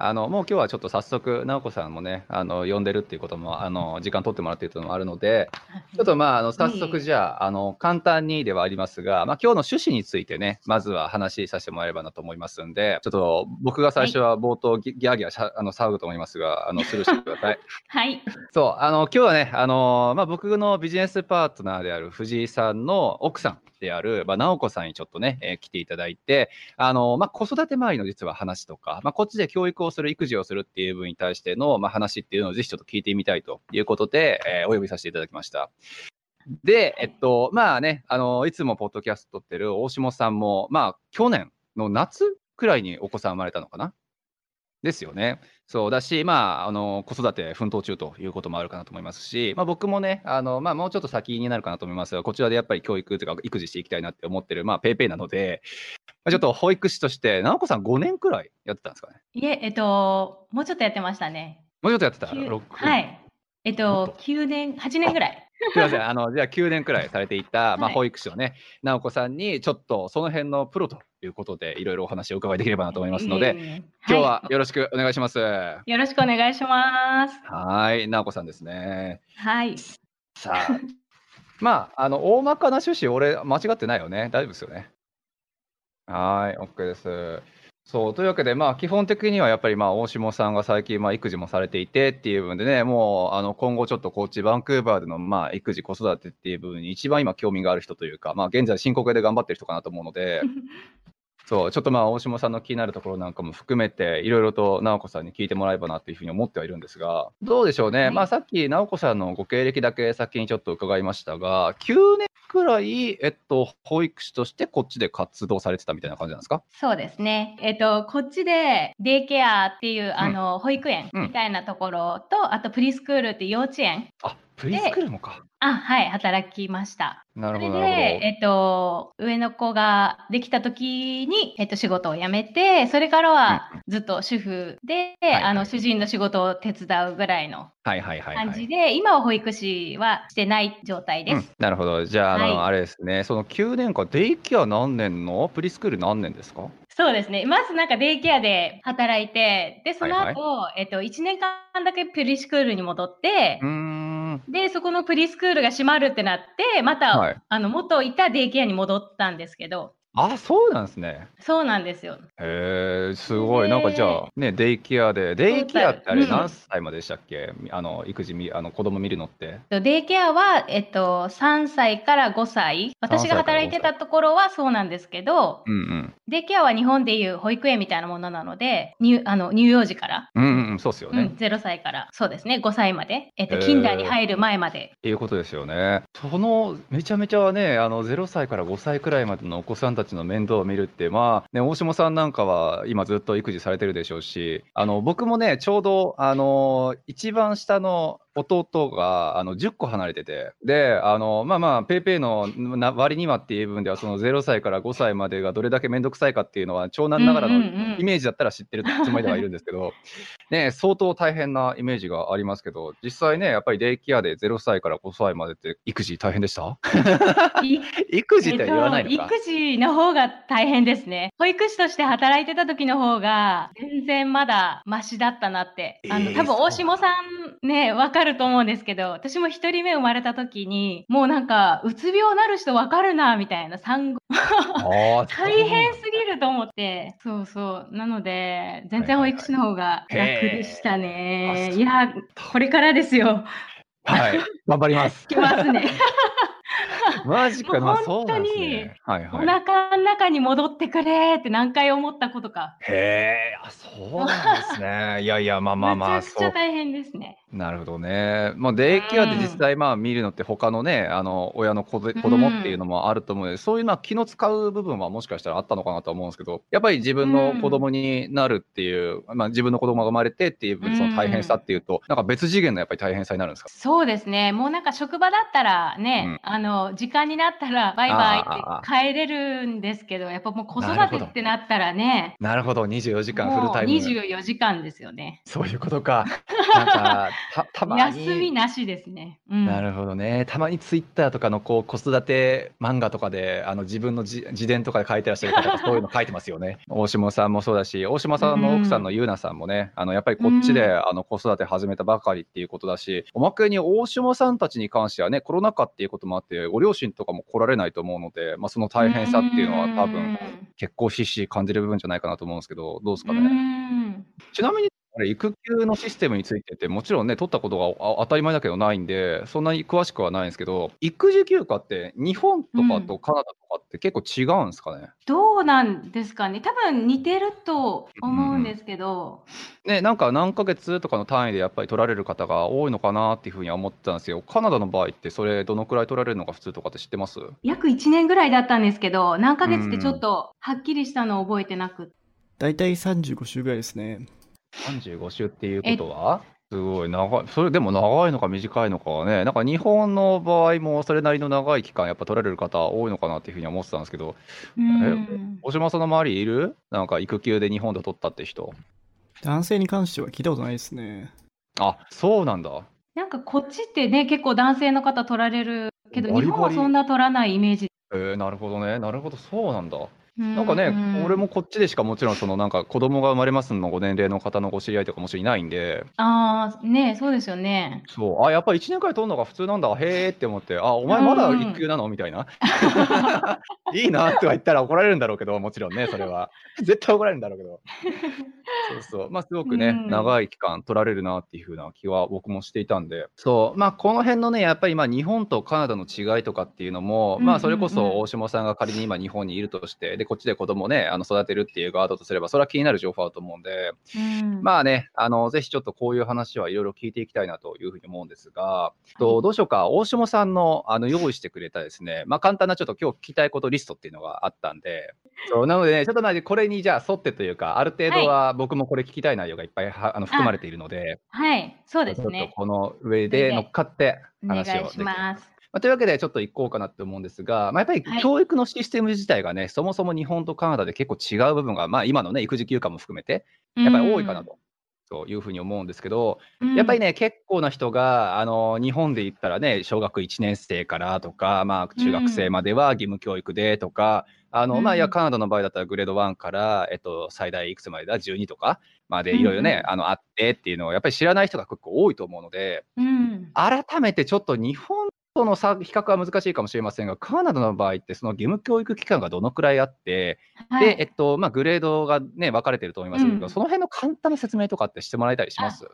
あのもう今日はちょっと早速、直子さんもね、あの呼んでるっていうことも、あの時間取ってもらっているというのもあるので、ちょっとまあ、あの早速じゃあ、あの簡単にではありますが、まあ今日の趣旨についてね、まずは話させてもらえればなと思いますんで、ちょっと僕が最初は冒頭ギギャーギャーしゃあの騒ぐと思いますが、あのスルーしてください。はい。そう、あの今日はね、あのまあ僕のビジネスパートナーである藤井さんの奥さん。である、まあ、直子さんにちょっとね、えー来ていただいて、あの、まあ、子育て周りの実は話とか、まあ、こっちで教育をする、育児をするっていう部分に対しての、まあ、話っていうのをぜひちょっと聞いてみたいということで、えーお呼びさせていただきました。で、えっと、まあね、あの、いつもポッドキャスト撮ってる大下さんも、まあ、去年の夏くらいにお子さん生まれたのかなですよね。そうだし、まあ、あの子育て奮闘中ということもあるかなと思いますし、まあ、僕もね、あのまあ、もうちょっと先になるかなと思いますが、こちらでやっぱり教育というか、育児していきたいなって思ってる、まあ、ペイペイなので、まあ、ちょっと保育士として、直子さん5年くらいやってたんですかね？いえ、えっと、もうちょっとやってましたね。もうちょっとやってた？はい。えっと、9年、8年ぐらい。すみません、あのじゃあ9年くらいされていた、まあ、はい保育士のね、直子さんに、ちょっとその辺のプロということで、いろいろお話をお伺いできればなと思いますので、いえいえ今日はよろしくお願いします。はよろしくお願いします。い、直子さんですね。はい。さあ、まあ、あの、大まかな趣旨、俺、間違ってないよね。大丈夫ですよね。はーい、OK です。そう、というわけで、まあ、基本的にはやっぱり、まあ、大下さんが最近、まあ、育児もされていてっていう部分でね、もう、あの、今後ちょっと、こっち、バンクーバーでの、まあ、育児、子育てっていう部分に一番今、興味がある人というか、まあ、現在、深刻で頑張ってる人かなと思うので、そう、ちょっとまあ、大下さんの気になるところなんかも含めて、いろいろと直子さんに聞いてもらえばなっていうふうに思ってはいるんですが、どうでしょうね。はい。まあ、さっき直子さんのご経歴だけ先にちょっと伺いましたが、9年くらい、えっと、保育士としてこっちで活動されてたみたいな感じなんですか？そうですね。えっと、こっちでデイケアっていう、あの、保育園うん。みたいなところと、あとプリスクールって幼稚園、あ、プリスクールもか。あ、はい、働きました。なるほど、それで、えっと、上の子ができた時に、えっと、仕事を辞めて、それからはずっと主婦で、はいはいあの、主人の仕事を手伝うぐらいのほど。はいはいはい、はい。感じで、今は保育士はしてない状態です。うん、なるほど。じゃあ、あの、はいあれですね、その9年間、デイケア何年の？プリスクール何年ですか？そうですね。まずなんかデイケアで働いて、で、その後、えっと、1年間だけプリスクールに戻ってうー、ん。で、そこのプリスクールが閉まるってなって、また、はい。あの、元いたデイケアに戻ったんですけど、あ、そうなんですね。そうなんですよ。へえ、すごい。でなんかじゃあ、ね、デイケアで、デイケアってあれうん何歳まででしたっけ？あの、育児み、あの、子供見るのって。デイケアは、えっと、3歳から5歳。私が働いてたところはそうなんですけど、うんデイケアは日本でいう保育園みたいなものなので、乳あの乳幼児から、うん。うんうんうん、そうっすよね。うん、0歳から、そうですね、5歳まで、えっと、へーキンダーに入る前まで。っていうことですよね。そのめちゃめちゃね、あの0歳から5歳くらいまでのお子さんたちの面倒を見るって、まあ、ね、大下さんなんかは今ずっと育児されてるでしょうし、あの僕もね、ちょうどあの一番下の弟があの10個離れてて、で、あのまあまあ、ペイペイのな割にはっていう部分では、その0歳から5歳までがどれだけ面倒くさいかっていうのは、長男ながらのイメージだったら知ってるつもりではいるんですけど、ね、相当大変なイメージがありますけど、実際ね、やっぱりデイケアで0歳から5歳までって育児大変でした？い 育児って言わないのか、えっと、育児の方が大変ですね。保育士として働いてた時の方が全然まだマシだったなって。あの、えー多分大下さんね、わかると思うんですけど、私も一人目生まれた時に、もうなんか、うつ病なる人わかるな、みたいな産後、大変すぎると思って。そうそう。なので、全然保育士の方が楽でしたへね。ーあいや、これからですよ。はい、頑張ります。来ますね。マジか、まあ本当にね。はいおはい。腹の中に戻ってくれって何回思ったことか。へえ、あ、そうなんですね。いやいや、まあまあまあ、めちゃくち。ゃ大変ですね。なるほどね。まあ、デイケアで実際、まあ、見るのって他のね、あの、親の子で子供っていうのもあると思うので、そういうまあ気の使う部分はもしかしたらあったのかなと思うんですけど、やっぱり自分の子供になるっていう、まあ自分の子供が生まれてっていうその大変さっていうと、なんか別次元のやっぱり大変さになるんですか？そうですね。もうなんか職場だったらね、うんあの、時間になったらバイバイって帰れるんですけど、やっぱもう子育てってなったらね、なるほど、24時間フルタイム。24時間ですよね。そういうことか。なんか、た たまに。休みなしですね。うん、なるほどね。たまにツイッターとかのこう子育て漫画とかで、あの自分の自自伝とかで書いてらっしゃる方がそういうの書いてますよね。大下さんもそうだし、大島さんの奥さんのゆうなさんもね、あのやっぱりこっちであの子育て始めたばかりっていうことだし、おまけに大下さんたちに関してはね、コロナ禍っていうこともあって、ご両親とかも来られないと思うので、まあ、その大変さっていうのは多分結構ひしひし感じる部分じゃないかなと思うんですけど、どうですかね。ちなみにあれ、育休のシステムについてって、もちろんね、取ったことが当たり前だけどないんで、そんなに詳しくはないんですけど、育児休暇って日本とかとカナダとかって結構違うんですかね、うん、どうなんですかね？多分似てると思うんですけど。うん、ね、なんか何ヶ月とかの単位でやっぱり取られる方が多いのかなっていうふうには思ってたんですよ。カナダの場合ってそれどのくらい取られるのが普通とかって知ってます？約1年ぐらいだったんですけど、何ヶ月ってちょっとはっきりしたのを覚えてなく大体35週ぐらいですね。35週っていうことは？すごい長い。それでも長いのか短いのかはね、なんか日本の場合もそれなりの長い期間やっぱ取られる方多いのかなっていうふうに思ってたんですけど、え、大島さんの周りいる？なんか育休で日本で取ったって人？男性に関しては聞いたことないですね。あ、そうなんだ。なんかこっちってね、結構男性の方取られるけど、日本はそんな取らないイメージ。えー、なるほどね。なるほど、そうなんだ。なんかね、俺もこっちでしかもちろんそのなんか子供が生まれますのご年齢の方のご知り合いとかもしろいないんで、ああ、ねそうですよね。そう、あ、やっぱり1年くらい取るのが普通なんだ、へえって思って、あ、お前まだ育休なの？みたいな。いいなとは言ったら怒られるんだろうけど、もちろんね、それは。絶対怒られるんだろうけど。そうそう。まあ、すごくね、長い期間取られるなっていうふうな気は僕もしていたんで、そう、まあ、この辺のね、やっぱり今、日本とカナダの違いとかっていうのも、まあ、それこそ大下さんが仮に今、日本にいるとして、で、こっちで子供をね、あの育てるっていうガードとすれば、それは気になる情報だと思うんで、うん、まあね、あの、ぜひちょっとこういう話はいろいろ聞いていきたいなというふうに思うんですが、とどうしようか、大下さんのあの用意してくれたですね、まあ、簡単なちょっと今日聞きたいことリストっていうのがあったんで、そうなのでね、ちょっとまこれにじゃあ沿ってというか、ある程度は僕もこれ聞きたい内容がいっぱいはあの含まれているので、はい、そうですね。ちょっとこの上で乗っかって話をします。まあ、というわけで、ちょっと行こうかなって思うんですが、まあ、やっぱり教育のシステム自体がね、はい、そもそも日本とカナダで結構違う部分が、まあ、今のね、育児休暇も含めて、やっぱり多いかなと。というふうに思うんですけど、やっぱりね、結構な人が、あの、日本で言ったらね、小学1年生からとか、まあ、中学生までは義務教育でとか、あの、まあ、いや、カナダの場合だったらグレード1から、えっと、最大いくつまでだ、12とかまでいろいろね、あの、あってっていうのを、やっぱり知らない人が結構多いと思うので、改めてちょっと日本との差比較は難しいかもしれませんが、カナダの場合って、その義務教育期間がどのくらいあって、はい、で、えっと、まあ、グレードがね、分かれてると思いますけど、うん、その辺の簡単な説明とかってしてもらえたりします？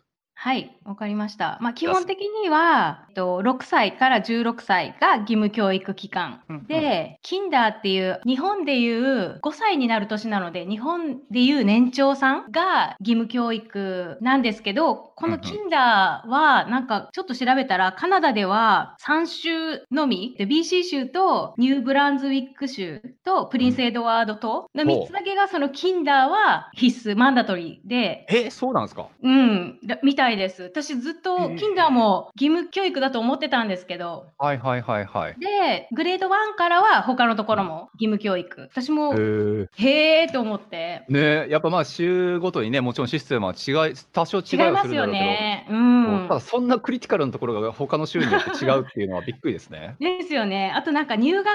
はい、わかりました。まあ、基本的には、えっと、6歳から16歳が義務教育期間。で、キンダーっていう、日本でいう5歳になる年なので、日本でいう年長さんが義務教育なんですけど、このキンダーは、なんかちょっと調べたら、カナダでは3州のみ、BC 州とニューブランズウィック州とプリンスエドワード島の3つだけが、そのキンダーは必須、マンダトリーで。え、そうなんですか？うん、みたいです。私ずっと、キンダーも義務教育だと思ってたんですけど。はいはいはいはい。で、グレード1からは他のところも義務教育。私も、へえと思って。ねやっぱまあ週ごとにね、もちろんシステムは違い、多少違いするんだろうけど。ね。うん。ただそんなクリティカルなところが他の州によって違うっていうのはびっくりですね。ですよね。あとなんか入学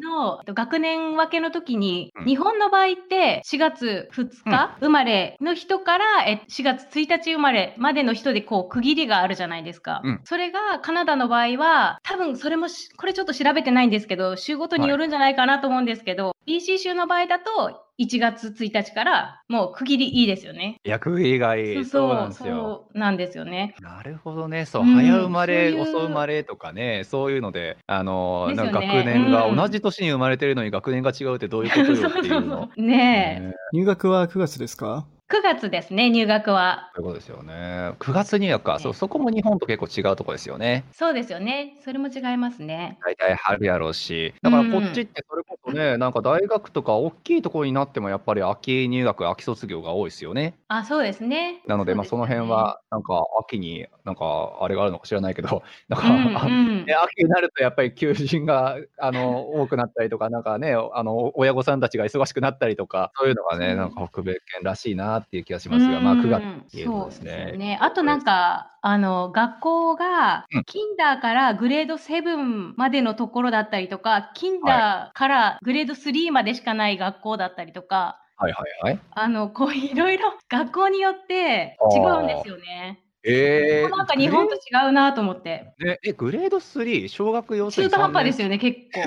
の学年分けの時に、うん、日本の場合って4月2日生まれの人から4月1日生まれまでの人でこう区切りがあるじゃないですか。うん、それがカナダの場合は多分それもこれちょっと調べてないんですけど州ごとによるんじゃないかなと思うんですけど、はい、BC 州の場合だと1月1日からもう区切りいいですよね。いや、区切りがいい。そうなんですよ。そうなんですよね。なるほどね。そう、うん、早生まれ、遅生まれとかね、そういうので、あの、ね、なんか学年が、同じ年に生まれてるのに学年が違うってどういうことよっていうの。ねえ、入学は9月ですか？9月ですね、入学は。そういうことですよね。9月入学か、そそこも日本と結構違うとこですよね。そうですよね。それも違いますね。大体春やろうし、だからこっちってそれこそね、なんか大学とか大きいところになってもやっぱり秋入学、秋卒業が多いですよね。あ、そうですね。なので、まあ、その辺は、なんか秋に、なんかあれがあるのか知らないけど、なんか、うんうん ね秋になるとやっぱり求人があの多くなったりとか、なんかね、あの親御さんたちが忙しくなったりとか、そういうのがね、そうなんか北米圏らしいなっていう気がしますが、まあ9月っていうですですよね。ね。あとなんか、あの、学校がうん、キンダーからグレード7までのところだったりとか、キンダーからグレード3までしかない学校だったりとか、はいはいはい。あの、こういろいろ学校によって違うんですよね。えー、なんか日本と違うなと思って。え、グレード3、小学幼稚園中途半端ですよ。よね、結構。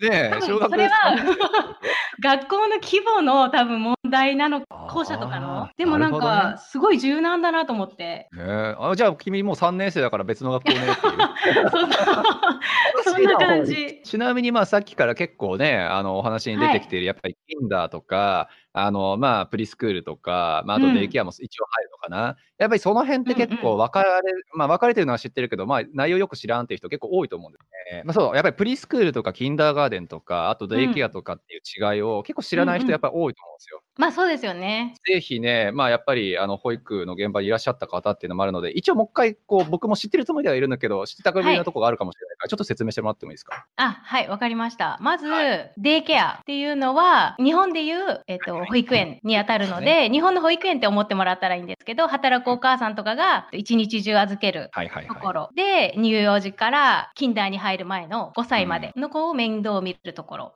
ねえ小学それは 学校の規模の多分問題なの、校舎とかあのー。でもなんか、すごい柔軟だなと思って。ねえあじゃあ君もう3年生だから別の学校ね。そ そんな感じ。ちなみにまあさっきから結構ね、あのお話に出てきている、やっぱりキンダーとか、あのまあプリスクールとか、まあ、あとうんデイケアも一応入るのかな。やっぱりその辺って結うんうん構分かれ、まあ分かれてるのは知ってるけど、まあ内容よく知らんっていう人結構多いと思うんですね。まあそう、やっぱりプリスクールとかキンダーガーデンとか、あとデイケアとかっていう違いを結構知らないうんうん人やっぱり多いと思うんですよ。まあそうですよね。ぜひね、まあやっぱりあの保育の現場にいらっしゃった方っていうのもあるので、一応もう一回こう僕も知ってるつもりではいるんだけど、知ったかぶりなとこがあるかもしれないから、ちょっと説明してもらってもいいですか？あ、はい、わかりました。まず、はデイケアっていうのは、日本でいう、えっと、保育園に当たるので、日本の保育園って思ってもらったらいいんですけど、働くお母さんとかが一日中預ける。ところで、乳幼児からキンダーに入る前の5歳までの子を面倒を見るところ。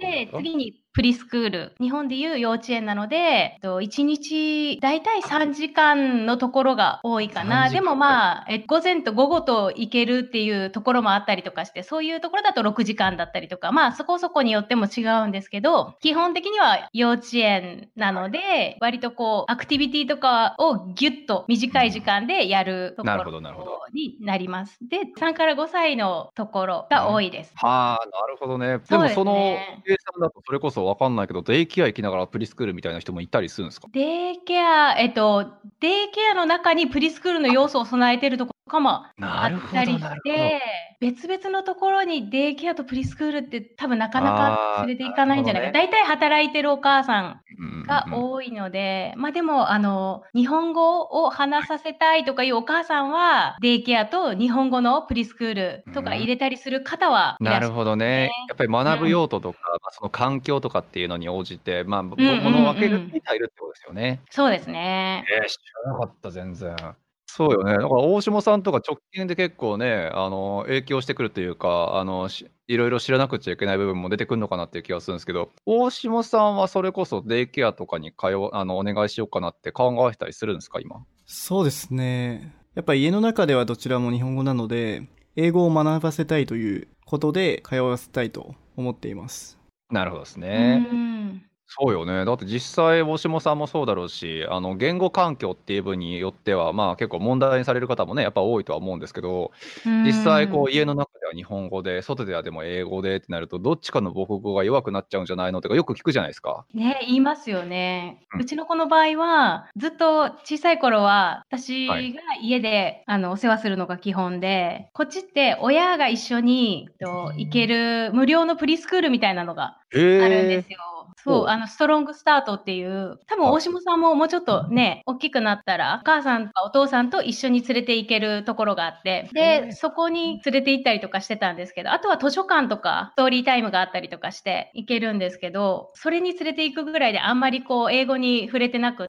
で、次にプリスクール。日本でいう幼稚園なので、えっと1日だいたい3時間のところが多いか3な。でもまあ、え午前と午後と行けるっていうところもあったりとかして、そういうところだと6時間だったりとか、まあそこそこによっても違うんですけど、基本的には幼稚園なので、割とこう、アクティビティとかをギュッと短い時間でやるとこなるろになります。で、3から5歳のところが多いです。はあ、なるほどね。でもそのね計算だとそれこそわかんないけど、デイケア行きながらプリスクールみたいな人もいたりするんですか？デイケア、えっと、デイケアの中にプリスクールの要素を備えているとかもあなるほどったりして、別々のところにデイケアとプリスクールって多分なかなか連れていかないんじゃないか。あーな大体働いてるお母さんうんがうんうん多いので、まあでも、あの、日本語を話させたいとかいうお母さんは、デイケアと日本語のプリスクールとか入れたりする方はいらっしゃる。なるほどね。やっぱり学ぶ用途とか、まあ、その環境とかっていうのに応じて、まあ、もうんうんのを分けるに入るってことですよね。そうですね。えー、知らなかった、全然。そうよね。だから大下さんとか直近で結構ね、あの、影響してくるというか、あの、しいろいろ知らなくちゃいけない部分も出てくるのかなっていう気がするんですけど、大下さんはそれこそデイケアとかに通う、あの、お願いしようかなって考えたりするんですか、今？そうですね。やっぱ家の中ではどちらも日本語なので、英語を学ばせたいということで通わせたいと思っています。なるほどですうね。んそうよね。だって実際、大下さんもそうだろうし、あの、言語環境っていう分によっては、まあ結構問題にされる方もね、やっぱ多いとは思うんですけど、実際、こう、家の中では日本語で、外ではでも英語でってなると、どっちかの母国語が弱くなっちゃうんじゃないのとか、よく聞くじゃないですか。ね、言いますよね。うちの子の場合は、ずっと小さい頃は、私がはい家で、あのお世話するのが基本で、こっちって親が一緒にと行ける無料のプリスクールみたいなのがへあるんですよ。そう、あの、ストロングスタートっていう、多分はい。大下さんももうちょっとね、大きくなったら、お母さんとかお父さんと一緒に連れて行けるところがあって、で、そこに連れて行ったりとかしてたんですけど、あとは図書館とか、ストーリータイムがあったりとかして行けるんですけど、それに連れて行くぐらいであんまりこう、英語に触れてなく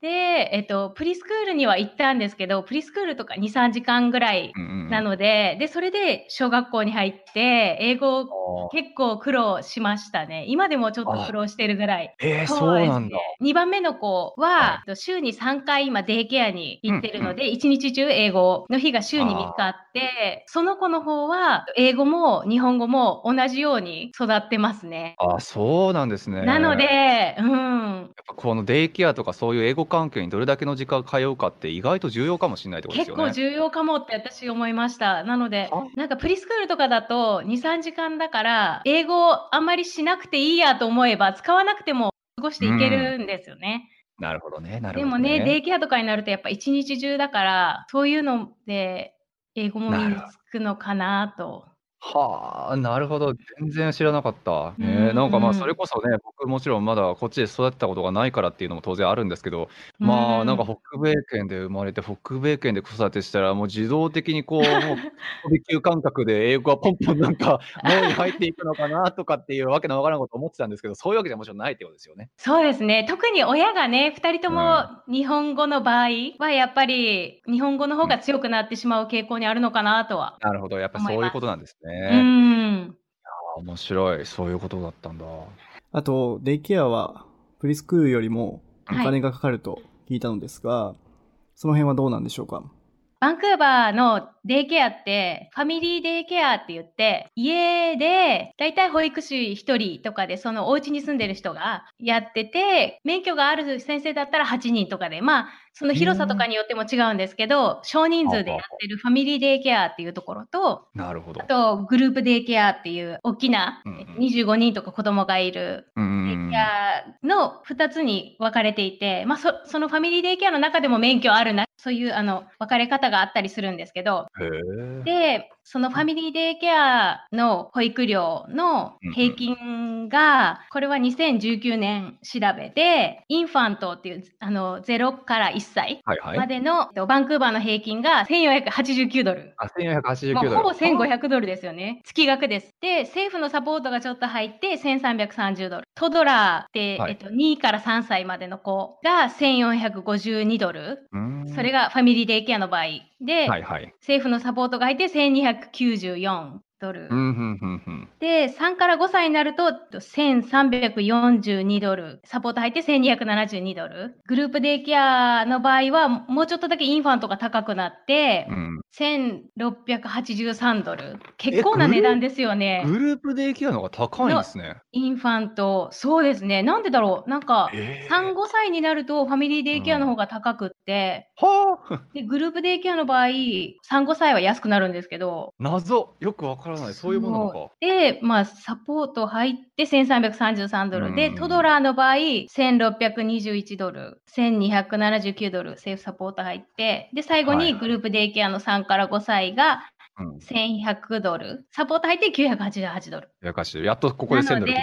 で、えっと、プリスクールには行ったんですけど、プリスクールとか2、3時間ぐらいうんうんうんなので、で、それで小学校に入って、英語結構苦労しましたね。今でもちょっと苦労してるぐらい。えー、そうなんだ。2番目の子は、は週に3回今デイケアに行ってるので、一日中英語の日が週に3日あって、その子の方は英語も日本語も同じように育ってますね。あ、そうなんですね。なのでやっ、うん。ぱこのデイケアとかそういう英語環境にどれだけの時間通うかって意外と重要かもしれないってことです結よね。構重要かもって私思いました。なのでは、なんかプリスクールとかだと2、3時間だから、英語あんまりしなくていいやと思えば、使わなくても過ごしていけるんですよね。なるほどね。なるほどでもね、デイケアとかになるとやっぱ一日中だから、そういうので英語も身につくのかなと。はあ、なるほど。全然知らなかった。うね、なんか、まあ、それん。こそね、僕もちろんまだこっちで育ったことがないからっていうのも当然あるんですけど、うまあ、なんかん。北米圏で生まれて、北米圏で子育てしたら、もう自動的にこう、もう飛び級感覚で英語がポンポンなんか 脳に入っていくのかなとかっていうわけのわからんこと思ってたんですけど、そういうわけではもちろんないってことですよね。そうですね。特に親がね、2人とうん。も日本語の場合はやっぱり日本語の方うん。が強くなってしまう傾向にあるのかなとはなるほど、やっぱそういう。ことなんですうね。ん。あ、面白い。そういうことだったんだ。あと、デイケアはプリスクールよりもおうん。はい。金がかかると聞いたのですが、その辺はどうなんでしょうか？バンクーバーのデイケアって、ファミリーデイケアって言って、家で、だいたい保育士1人とかで、そのお家に住んでる人がやってて、免許がある先生だったら8人とかで、まあ、そのう広さと。かによっても違うんですけど、少人はあ数でやっ。てるファミリーデイケアっていうところと、あなるほど。と、グループデイケアっていう大きな、うんうえっとん。25人とか子供がいるデイケ。アの2つに分かれていて、まあ、そそのファミリーデイケアの中でも免許あるな、そういうあの分かれ方があったりするんですけど。で、そのファミリーデイケアの保育料の平。均が、これは2019年調べて、インファントっていうあの0から1歳はいはい。までのえっとバンクーバーの平均が1489ドル。あ、1489ドル。ほぼはあ。1500ドルですよね。月額です。で、政府のサポートがちょっと入って1330ドル。トドラーって、はい。えっと、2から3歳までの子が1452ドル。それん。がファミリーデイケアの場合。で、はいはい。政府のサポートが入って1294ドル。で、3から5歳になると1342ドル。サポート入って1272ドル。グループデイケアの場合はもうちょっとだけインファントが高くなってう、ん。1683ドル。結え、構なグル値段ですよね。グループデイケアの方が高いんでのすね。インファント、そうですね。なんでだろう。なんか、え3、え。5歳になるとファミリーデうイケアの方ん。が高くって、はあ。で、グループデイケアの場合、3、5歳は安くなるんですけど、謎。よくわからない。そういうものなの。か。で、まあ、サポート入って1333ドうル。で、トドん。ラーの場合、1621ドル。1279ドル。政府サポート入って、で、最後。にグループデイケアの3から5歳がうん。1100ドル。サポート入って988ドル。やかしい。やっとここで1000ドル。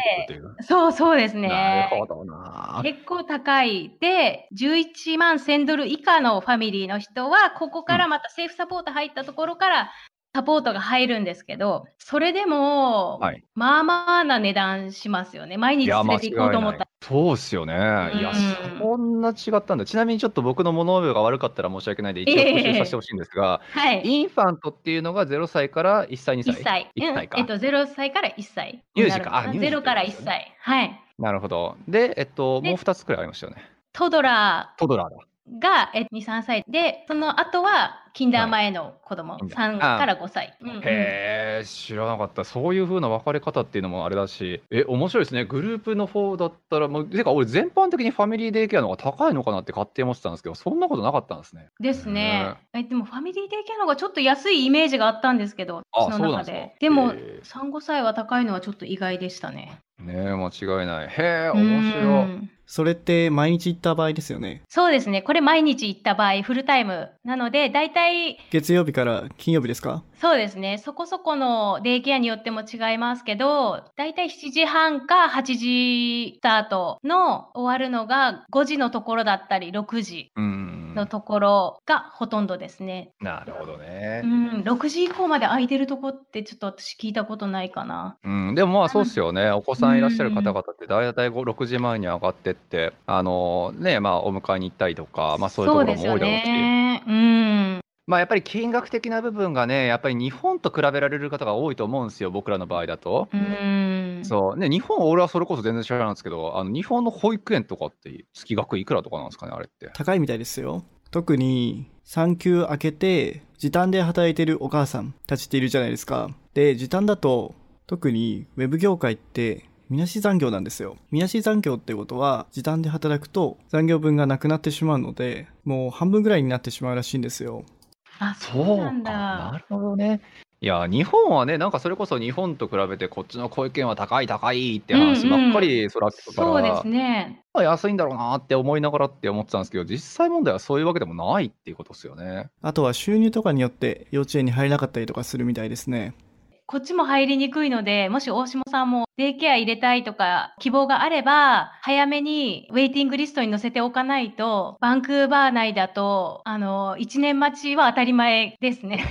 そうそうですなるね。ほどな。結構高い。で、11万1000ドル以下のファミリーの人は、ここうん。からまた政府サポート入ったところからサポートが入るんですけど、それでも、はい。まあまあな値段しますよね。毎日連れて行こう。と思ったそうっすよね。ら。いや、うん。そんな違ったんだ。ちなみにちょっと僕の物覚えが悪かったら申し訳ないんで、え一応復習させてほえしいんですが、はい。インファントっていうのが0歳から1歳、2 1歳歳。?1 うん。歳か。えっと、0歳から1歳乳児か。あ、になるのかな。0乳児ってから1ことですよね。歳。はい。なるほど。で、えっと、もうで、2つくらいありましたよね。トドラトドラーだ。ーが、え2、3歳で、その後は、キンダーはい。前の子供、いいんだ。3かあら5歳。うんうん。へえ、知らなかった。そういう風な分かれ方っていうのもあれだし、え、面白いですね。グループの方だったら、もう、てか俺全般的にファミリーデイケアの方が高いのかなって勝手に思ってたんですけど、そんなことなかったんですね。へですね。え。え、でもファミリーデイケアの方がちょっと安いイメージがあったんですけど、あ、私の。中で。でも、へえ。3、5歳は高いのはちょっと意外でしたね。ねえ、間違いない。へえ、う面白い。それって毎日行った場合ですよね？そうですね。これ毎日行った場合、フルタイム。なので、だいたい、月曜日から金曜日ですか？そうですね。そこそこのデイケアによっても違いますけど、だいたい7時半か8時スタートの終わるのが5時のところだったり、6時うーん。のところがほとんどですね。なるほどうね。ん、6時以降まで空いてるとこってちょっと私聞いたことないかな。うん、でもまあそうっすよね。お子うさんいらっしゃる方ん。々って大体5、6時前に上がってって、あのね、まあお迎えに行ったりとか、まあそういうところも多いだろうし。ね。うん。まあやっぱり金額的な部分がね、やっぱり日本と比べられる方が多いと思うんですよ、僕らの場合だと。うん。そう。ね、日本、俺はそれこそ全然知らないんですけど、あの日本の保育園とかって月額いくらとかなんですかね、あれって。高いみたいですよ。特に産休明けて時短で働いてるお母さんたちっているじゃないですか。で、時短だと特にウェブ業界ってみなし残業なんですよ。みなし残業ってことは時短で働くと残業分がなくなってしまうので、もう半分ぐらいになってしまうらしいんですよ。あ、そうなんか、だ。なるほどね。いや、日本はね、なんかそれこそ日本と比べてこっちの保育園は高い高いってうん話ばっかうん。りそら聞くかそうですら、ね。まあ安いんだろうなって思いながらって思ってたんですけど、実際問題はそういうわけでもないっていうことですよね。あとは収入とかによって幼稚園に入れなかったりとかするみたいですね。こっちも入りにくいので、もし大下さんもデイケア入れたいとか希望があれば、早めにウェイティングリストに載せておかないと、バンクーバー内だと、あの、1年待ちは当たり前ですね。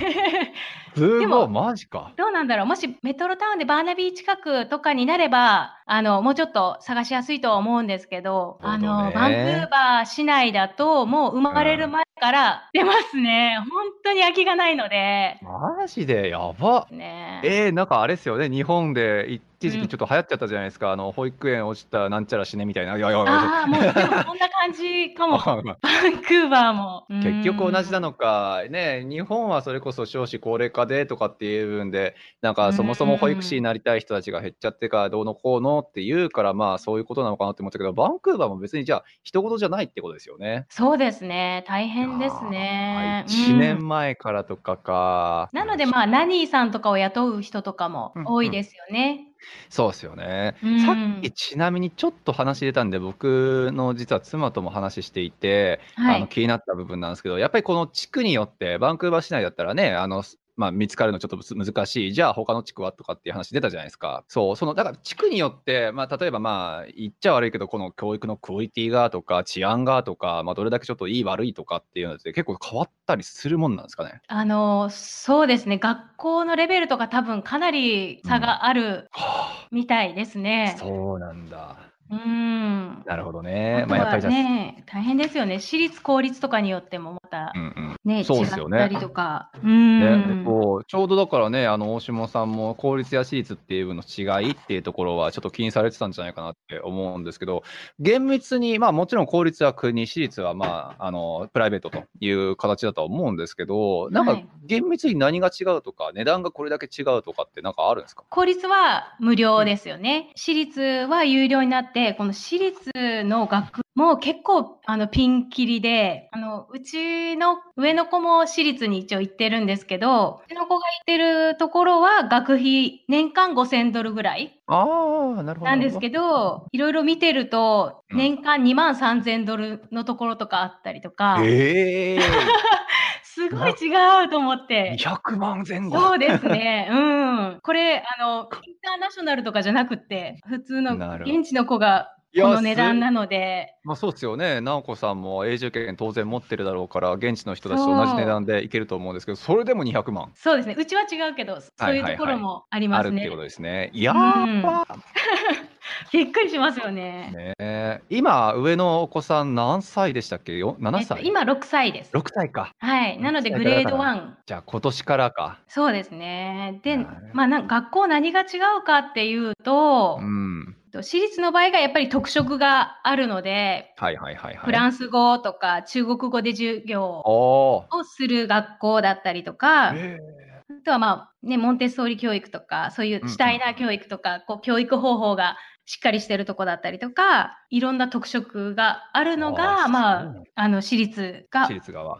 すごい、でもマジか。どうなんだろうもしメトロタウンでバーナビー近くとかになれば、あの、もうちょっと探しやすいとは思うんですけど、どねの、バンクーバー市内だと、もう生まれる前から出ますね。本当に空きがないので。マジで？やば。ねえー、なんかあれですよね、日本で一時うん期ちょっと流行っちゃったじゃないですか、あの保育園落ちたなんちゃら死ねみたいな。いやいやいやああ、もう、でもそんな感じかも。バンクーバーも。結局同じなの。のか、ね、日本はそれこそ少子高齢化でとかっていう部分で、なんかそもそも保育士になりたい人たちが減っちゃってからどうのこうのっていうから、まあそういうことなのかなって思ったけど、バンクーバーも別にじゃあ、人事じゃないってことですよね。そうですね。大変ですね。1うん年前からとかか。なので、まあ、ナニーさんとかを雇う人とかも多いですよね。そうですよね。うんさっきちなみにちょっと話出たんで、僕の実は妻とも話していて、はいあの気になった部分なんですけど、やっぱりこの地区によって、バンクーバー市内だったらね、あのまあ、見つかるのちょっとむ難しい、じゃあ他の地区はとかっていう話出たじゃないですか。そう、そのだから地区によって、まあ、例えばまあ、言っちゃ悪いけど、この教育のクオリティがとか、治安がとか、まあ、どれだけちょっといい悪いとかっていうのって結構変わったりするもんなんですかね？あの、そうですね。学校のレベルとか多分かなり差があるはみたいですあ、ね。そうなんだ。うん。なるほどね。あとはまあ、やっぱりじゃあ、ね、大変ですよね。私立、公立とかによってもまたうんうん。ね、そうですよね違ったりとか。うん。ちょうどだからね、あの大下さんも公立や私立っていうの違いっていうところは、ちょっと気にされてたんじゃないかなって思うんですけど、厳密に、まあ、もちろん公立は国、私立は、まあ、あのプライベートという形だとは思うんですけど、なんかはい厳密に何が違うとか、値段がこれだけ違うとかって、なんかあるんですか？公立は無料ですよね。私立は有料になって、この私立の学も結構あのピンキリで、あのうちの上の子も私立に一応行ってるんですけど、うちの子が行ってるところは学費年間5000ドルぐらいああ、なるほど。なんですけど、いろいろ見てると、うん。年間2万3000ドルのところとかあったりとか、ええ すごい違うと思って。200万前後。そうですね。うん。これ、あの、インターナショナルとかじゃなくて、普通の現地の子がこの値段なので、まあそうですよね、直子さんも永住権当然持ってるだろうから、現地の人たちと同じ値段でいけると思うんですけど、それでも200万そうですね。うちは違うけど、そういうところもありあますねるっていうこ。とですね。いやうんー、びっくりしますよね。ねえ今、上のお子さん何歳でしたっけ？よ ?7 えっと、歳、今6歳です。6歳か。はい。なので、6グレード歳からだから1。じゃあ今年からか。そうですね。でまあ、な学校何が違うかっていうとう、ん。私立の場合がやっぱり特色があるので、はいはいはいはい。フランス語とか中国語で授業をする学校だったりとか、えあとはまあね、モンテッソーリ教育とか、そういうシュタイナー教育とか、こう教育方法がしっかりしてるとこだったりとか、いろんな特色があるのあが、ーまああの、私立が。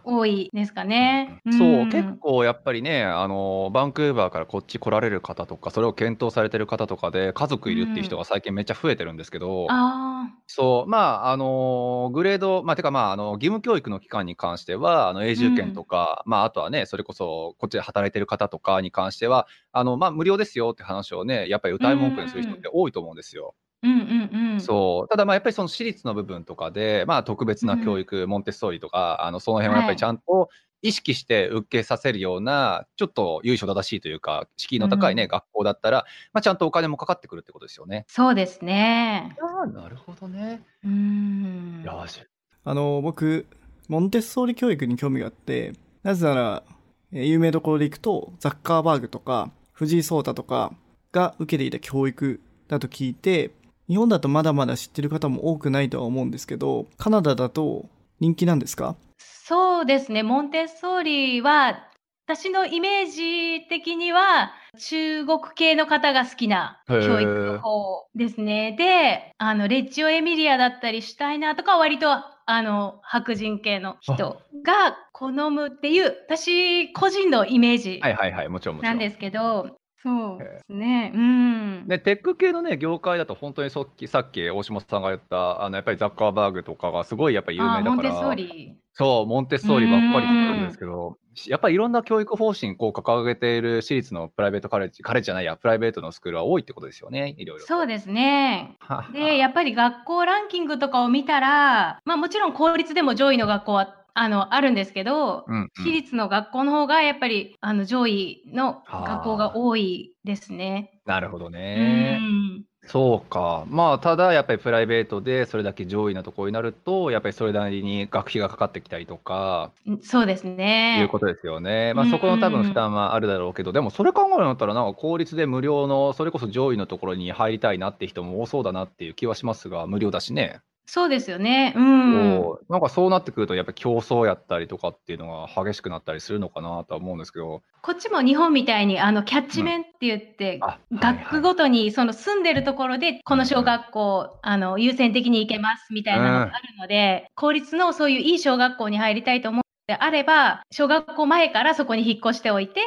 多いですかね。そう、ん結構やっぱりね、あの、バンクーバーからこっち来られる方とか、それを検討されてる方とかで、家族いるっていう人が最近めっちゃ増えてるんですけど、あそう、まあ、あの、グレード、まあ、てか、まあ、あの、義務教育の期間に関しては、あの、永住権とか、まあ、あとはね、それこそ、こっちで働いてる方とかに関しては、あの、まあ、無料ですよって話をね、やっぱり歌い文句にする人って多いと思うんですよ。あ、うんうんうん。そう。ただ、まあ、やっぱりその私立の部分とかで、まあ、特別な教育、モンテッソーリとか、あの、その辺はやっぱりちゃんと意識して受けさせるような、ちょっと由緒正しいというか、敷居の高いね、うん学校だったら、まあ、ちゃんとお金もかかってくるってことですよね。そうですね。ああ、なるほどね。うん。よし。あの、僕、モンテッソーリ教育に興味があって、なぜなら、えー有名どころで行くと、ザッカーバーグとか、藤井聡太とかが受けていた教育だと聞いて、日本だとまだまだ知ってる方も多くないとは思うんですけど、カナダだと人気なんですか？そうですね。モンテッソーリは、私のイメージ的には、中国系の方が好きな教育の方ですね。で、あの、レッジオ・エミリアだったり、シュタイナーとかは割と、あの、白人系の人が好むっていう、私個人のイメージはいはいはい、もちろんもちろん。なんですけど、そうですね。うん。で、テック系のね、業界だと本当にさっき、さっき大島さんが言った、あの、やっぱりザッカーバーグとかがすごいやっぱり有名だから、モンテッソーリ。そう、モンテッソーリばっかり聞くんですけど、やっぱりいろんな教育方針こう掲げている私立のプライベートカレッジ、カレッジじゃないや、プライベートのスクールは多いってことですよね、いろいろと。そうですね。は で、やっぱり学校ランキングとかを見たら、まあもちろん公立でも上位の学校はあのあるんですけど、うんうん私立の学校の方がやっぱりあの上位の学校が多いですね。なるほどうね。ん。そうか。まあ、ただ、やっぱりプライベートでそれだけ上位なところになると、やっぱりそれなりに学費がかかってきたりとか、そうですいうね。ことですよね。まあ、うんそこの多分負担はあるだろうけど、でもそれ考えるんだったら、なんか公立で無料の、それこそ上位のところに入りたいなって人も多そうだなっていう気はしますが、無料だしね。そうですよね。うん。そうなんかそうなってくると、やっぱり競争やったりとかっていうのが激しくなったりするのかなとは思うんですけど、こっちも日本みたいにあのキャッチメンって言って、あ、はい学区ごとにその住んでるところでこの小学校、あの優先的に行けますみたいなのがあるので、公立のそういういい小学校に入りたいと思ってあれば小学校前からそこに引っ越しておいて、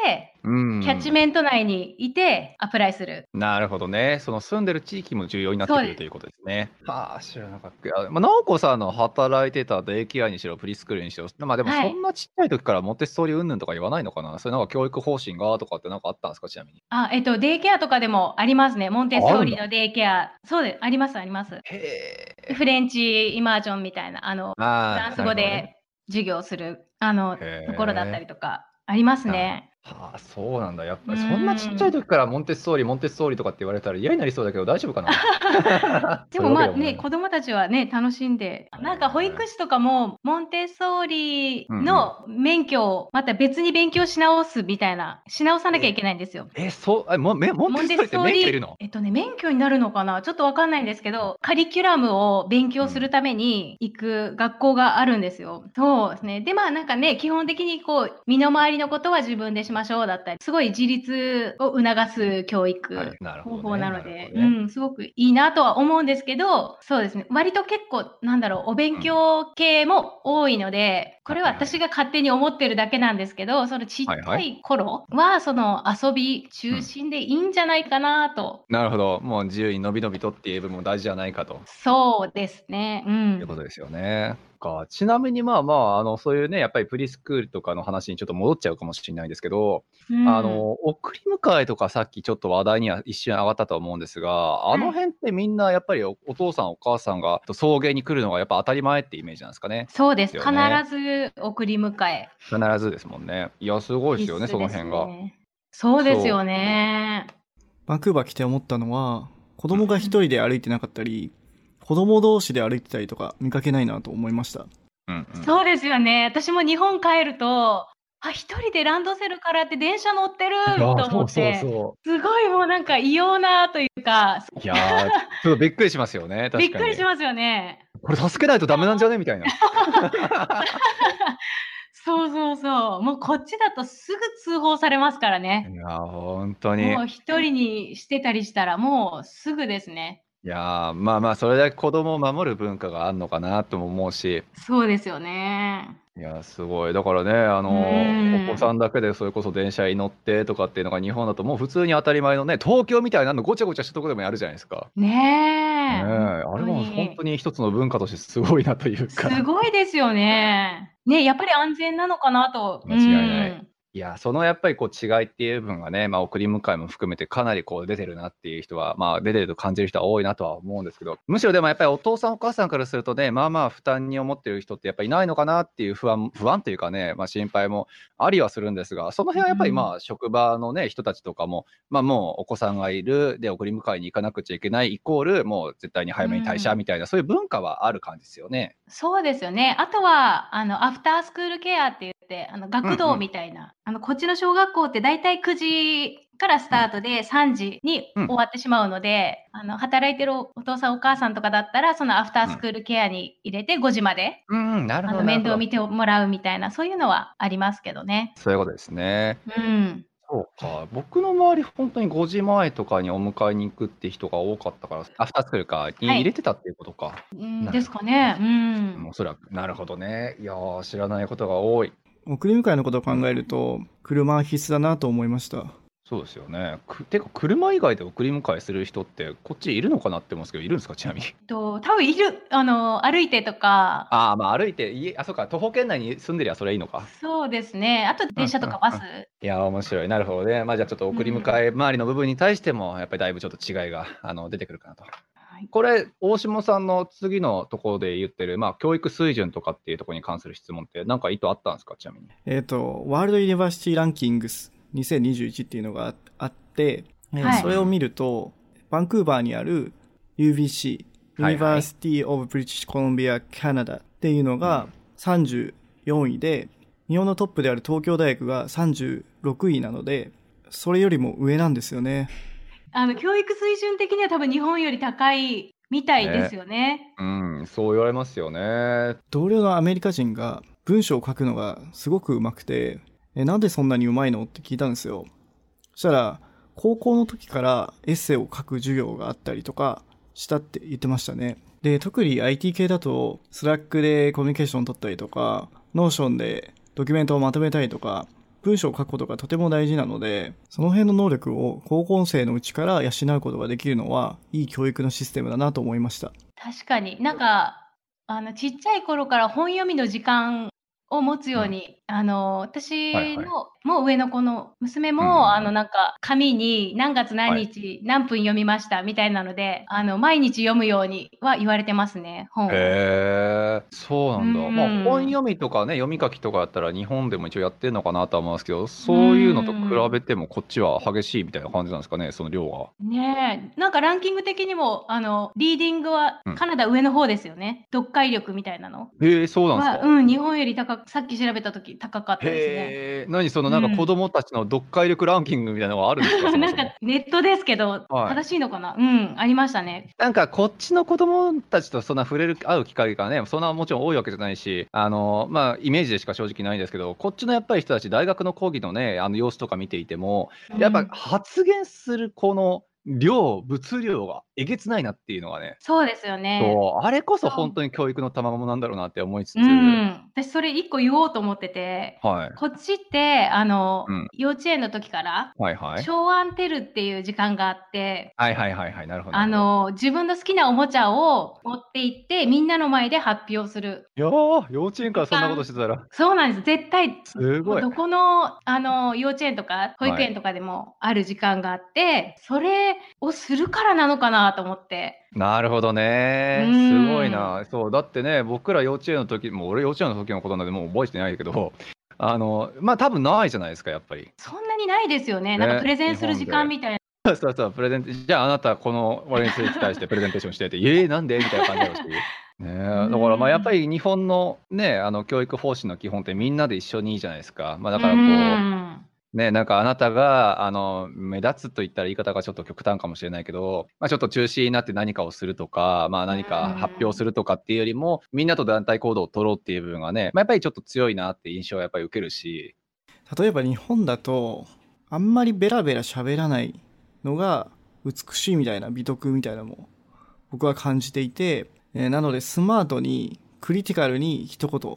うんキャッチメント内にいてアプライする。なるほどね。その住んでる地域も重要になってくるということですね。はあ、知らなかった。まあ、直子さんの働いてたデイケアにしろ、プリスクールにしろ、まあでもはいそんなちっちゃい時からモンテッソーリ云々とか言わないのかな？それなんか教育方針がとかってなんかあったんですか？ちなみに。あ、えっと、デイケアとかでもありますね。モンテッソーリあるのデイケア。そうです。あります、あります。へえ。フレンチイマージョンみたいな、あの、フあランス語で授業する、あの、ところだったりとかありますね。はあ、そうなんだ。やっぱりうんそんなちっちゃい時からモンテッソーリ、モンテッソーリとかって言われたら嫌になりそうだけど大丈夫かな？でもまあそういうわけね、子供たちはね、楽しんで、なんか保育士とかも、モンテッソーリの免許をまた別に勉強し直すみたいな、し直さなきゃいけないんですよ。え、そう、えもめモンテッソーリって免許いるの？えっとね、免許になるのかな？ちょっとわかんないんですけど、カリキュラムを勉強するために行く学校があるんですよ。そうですね。で、まあなんかね、基本的にこう、身の回りのことは自分でしましょうだったり、すごい自立を促す教育。方法なのなで、るほどねうん、すごくいいなとは思うんですけど、そうですね。割と結構、なんだろう、お勉強系も多いので、これは私が勝手に思ってるだけなんですけど、そのちっちゃい頃は、その遊び中心でいいんじゃないかなと。なるほど。もう自由にのびのびとっていう部分も大事じゃないかと。そうですね。う。というんことですよね。かちなみにまあまあ、あの、そういうね、やっぱりプリスクールとかの話にちょっと戻っちゃうかもしれないんですけど、うんあの、送り迎えとかさっきちょっと話題には一瞬上がったと思うんですが、あの辺ってみんなやっぱりおお父さんお母さんが送迎に来るのがやっぱ当たり前ってイメージなんですかね？そうです。必ですよねず送り迎え。必ずですもんね。いや、すごいですよね、その辺が。そうですよね。バンクーバー来て思ったのは、子供が一人で歩いてなかったり、子供同士で歩いてたりとか見かけないなと思いました。うんうんそうですよね。私も日本帰ると、あ、一人でランドセルからって電車乗ってると思そうそうって、そすごいもうなんか異様なというか、う。いやー、ちょっとびっくりしますよね、確かに。びっくりしますよね。これ助けないとダメなんじゃね？みたいな。そうそうそう。もうこっちだとすぐ通報されますからね。いやー、本当に。もう一人にしてたりしたらもうすぐですね。いやーまあまあそれだけ子供を守る文化があるのかなとも思うしそうですよね。いやーすごいだからねあのうんお子さんだけでそれこそ電車に乗ってとかっていうのが日本だともう普通に当たり前のね東京みたいなのごちゃごちゃしたとこでもやるじゃないですか。ねえ。ねえあれは本当に一つの文化としてすごいなというか。すごいですよね。ね、やっぱり安全なのかなと。間違いないうんいや、そのやっぱりこう違いっていう部分がね、まあ送り迎えも含めてかなりこう出てるなっていう人は、まあ出てると感じる人は多いなとは思うんですけど、むしろでもやっぱりお父さんお母さんからするとね、まあまあ負担に思ってる人ってやっぱりいないのかなっていう不安、不安というかね、まあ心配もありはするんですが、その辺はやっぱりまあ職場のね、人たちとかも、まあもうお子さんがいる、で送り迎えに行かなくちゃいけないイコール、もう絶対に早めに退社みたいな、そういう文化はある感じですよね。そうですよね。あとは、あの、アフタースクールケアって言って、あの、学童みたいな、あの、こっちの小学校って大体9時からスタートで3時にうん終わってしまうので、あの、働いてるお父さんお母さんとかだったら、そのアフタースクールケアに入れて5時まで、うん、うん、なるほど。面倒見てもらうみたいな、そういうのはありますけどね。そういうことですね。うん。そうか、僕の周り、本当に5時前とかにお迎えに行くって人が多かったから、アフタースクールかにはい入れてたっていうことか。うん、なるですかね。うん。おそらく。なるほどね。いやー、知らないことが多い。送り迎えのことを考えると、車は必須だなと思いました。そうですよね。くてか、車以外で送り迎えする人って、こっちいるのかなって思うんですけど、いるんですか、ちなみに。と、多分いる、あの、歩いてとか。ああ、まあ歩いて、家、あ、そうか、徒歩圏内に住んでりゃそれいいのか。そうですね。あと電車とかバス。いや、面白い。なるほどね。まあじゃあちょっと送り迎え周りの部分に対しても、やっぱりだいぶちょっと違いがあの出てくるかなと。これ、大下さんの次のところで言ってる、まあ、教育水準とかっていうところに関する質問って、なんか意図あったんですか、ちなみに。えっ、と、ワールドユニバーシティランキングス2021っていうのがあって、はい、それを見ると、バンクーバーにある UBC、University of British Columbia Canada っていうのが34位で、日本のトップである東京大学が36位なので、それよりも上なんですよね。あの、教育水準的には多分日本より高いみたいですよね。ねうん、そう言われますよね。同僚のアメリカ人が文章を書くのがすごく上手くて、え、なんでそんなに上手いの？って聞いたんですよ。そしたら、高校の時からエッセイを書く授業があったりとかしたって言ってましたね。で、特に IT 系だと、スラックでコミュニケーション取ったりとか、ノーションでドキュメントをまとめたりとか、文章を書くことがとても大事なので、その辺の能力を高校生のうちから養うことができるのは、いい教育のシステムだなと思いました。確かになんか、あの、ちっちゃい頃から本読みの時間を持つように、あの、私の、もう上の子の娘も、うん、あの、なんか、紙に何月何日、何分読みましたみたいなので、あの、毎日読むようには言われてますね、本へえ、そうなんだ。うん、まあ、本読みとかね、読み書きとかやったら日本でも一応やってるのかなとは思いますけど、そういうのと比べてもこっちは激しいみたいな感じなんですかね、その量が。ねえ、なんかランキング的にも、あの、リーディングはカナダ上の方ですよね。読解力みたいなの。へえ、そうなんですか。うん、日本より高く、さっき調べた時高かったですね。何そのなんか子供たちの読解力ランキングみたいなのがあるんですか、うん、なんかネットですけど、はい、正しいのかな？うん、ありましたね。なんかこっちの子供たちとそんな触れる、会う機会がね、そんなもちろん多いわけじゃないし、あの、まあ、イメージでしか正直ないんですけど、こっちのやっぱり人たち、大学の講義のね、あの様子とか見ていても、やっぱ発言するこの、量、物量がえげつないなっていうのがね。そうですよね。そう、あれこそ本当に教育の賜物なんだろうなって思いつつ。うん。私それ一個言おうと思ってて、はい。こっちって、あの、うん、幼稚園の時から、はいはい。昭和テルっていう時間があって、はいはいはいはい、なるほど。あの、自分の好きなおもちゃを持って行って、みんなの前で発表する。いやー、幼稚園からそんなことしてたら。そうなんです。絶対、すごい。どこの、あの、幼稚園とか保育園とかでもある時間があって、はい、それをするからなのかなと思って。なるほどね。すごいな。そう、だってね、僕ら幼稚園の時、もう俺幼稚園の時のことなんでもう覚えてないけど、あの、まあ多分ないじゃないですか、やっぱり。そんなにないですよね。ねなんかプレゼンする時間みたいな。そうそう、プレゼンじゃああなたこの俺に対して プレゼンテーションしてて、えー、なんで？みたいな感じだし。ね、だからまあやっぱり日本のね、あの教育方針の基本ってみんなで一緒にいいじゃないですか。まあだからこう、ね、なんかあなたが、あの、目立つと言ったら言い方がちょっと極端かもしれないけど、まあちょっと中止になって何かをするとか、まあ何か発表するとかっていうよりも、みんなと団体行動を取ろうっていう部分がね、まあやっぱりちょっと強いなって印象はやっぱり受けるし。例えば日本だと、あんまりベラベラ喋らないのが美しいみたいな美徳みたいなのも僕は感じていて、えー、なのでスマートにクリティカルに一言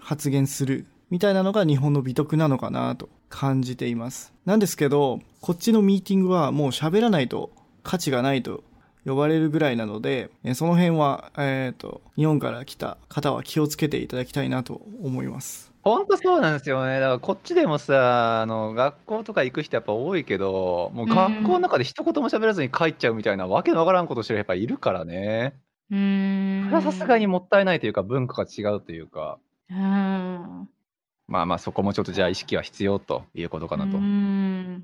発言するみたいなのが日本の美徳なのかなと感じています。なんですけど、こっちのミーティングはもう喋らないと価値がないと呼ばれるぐらいなので、その辺は、えっ、ー、と、日本から来た方は気をつけていただきたいなと思います。本当そうなんですよね。だからこっちでもさ、あの、学校とか行く人やっぱ多いけど、もう学校の中で一言も喋らずに帰っちゃうみたいなわけのわからんことしてるやっぱいるからね。うん。それはさすがにもったいないというか、文化が違うというか。うん。まあまあそこもちょっとじゃあ意識は必要ということかなと。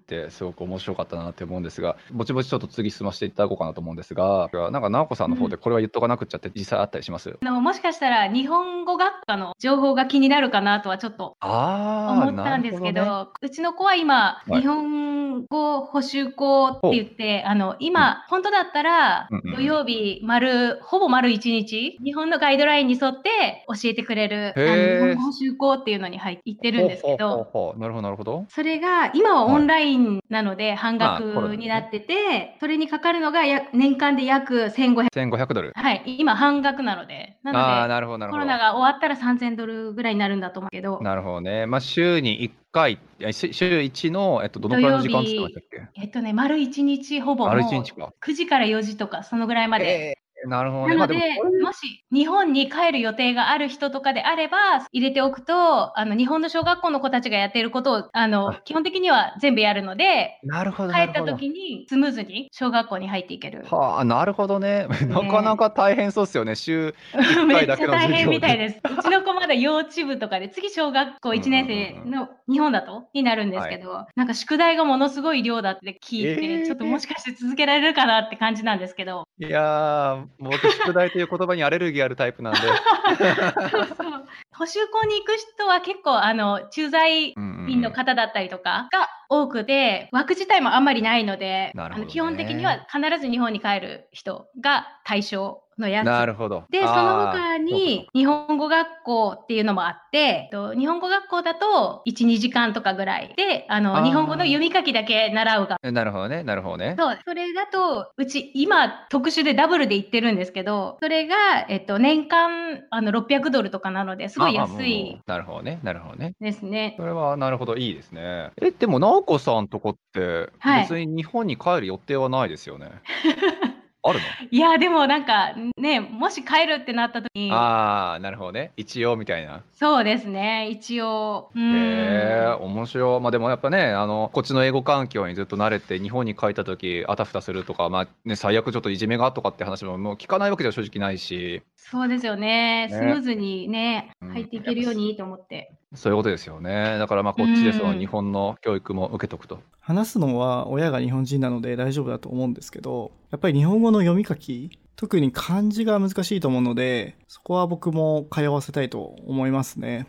ですごく面白かったなって思うんですが、ぼちぼちちょっと次進ませていただこうかなと思うんですが、なんか直子さんの方でこれは言っとかなくっちゃって実際あったりします、うん、もしかしたら日本語学科の情報が気になるかなとはちょっと思ったんですけど、どね、うちの子は今、日本語補習校って言って、あの今、うん、本当だったら土曜日丸、ほぼ丸1日、日本のガイドラインに沿って教えてくれる日本語補習校っていうのに入っ行ってるんですけほうど、ほうほうなるほど、なるほど。それが今はオンラインなので半額になってて、それにかかるのがや年間で約1500、1500ドル。はい、今半額なので、なああ、ので、なるほど、なるほど。コロナが終わったら3000ドルぐらいになるんだと思うけど、なるほどね。まあ、週に1回、週1の、えっと、どのくらいの時間って言ってましたっけ？えっとね、丸1日ほぼもう丸1日か。9時から4時とか、そのぐらいまで。えーなるほどね。なので、まあでもし日本に帰る予定がある人とかであれば、入れておくと、あの日本の小学校の子たちがやっていることをあのあ基本的には全部やるので、なるほど、帰った。時にスムーズに小学校に入っていける。はあ、なるほどね。なかなか大変そうですよね。週 めっちゃだけの大変みたいです。うちの子まだ幼稚部とかで、次小学校1年生の日本だとになるんですけど、なんか宿題がものすごい量だって聞いて、えーちょっともしかして続けられるかなって感じなんですけど、いやー、僕、宿題という言葉にアレルギーあるタイプなんで。そうそう補習校に行く人は結構あの駐在員の方だったりとかが多くて、枠自体もあんまりないので、ねあの基本的には必ず日本に帰る人が対象のやつ。なるほど。で、その他に日本語学校っていうのもあって、えっと日本語学校だと1、2時間とかぐらいで、あのあー日本語の読み書きだけ習うが。なるほどね、なるほどね。そう、それだと、うち今特殊でダブルで行ってるんですけど、それが、えっと、年間あの600ドルとかなので、すごい安いなるほどね、なるほどね。ですね。それはなるほど、いいですね。え、でも、直子さんとこって、はい別に日本に帰る予定はないですよね。あるの？いや、でもなんかね、もし帰るってなった時に、ああ、なるほどね。一応みたいな。そうですね、一応。うんへえ、面白い。まあでもやっぱね、あの、こっちの英語環境にずっと慣れて、日本に帰った時、あたふたするとか、まあね、最悪ちょっといじめがとかって話ももう聞かないわけじゃ正直ないし、そうですよね。ねスムーズにね、うん入っていけるようにと思って。そういうことですよね。だからまあこっちでそのうん日本の教育も受けとくと。話すのは親が日本人なので大丈夫だと思うんですけど、やっぱり日本語の読み書き、特に漢字が難しいと思うので、そこは僕も通わせたいと思いますね。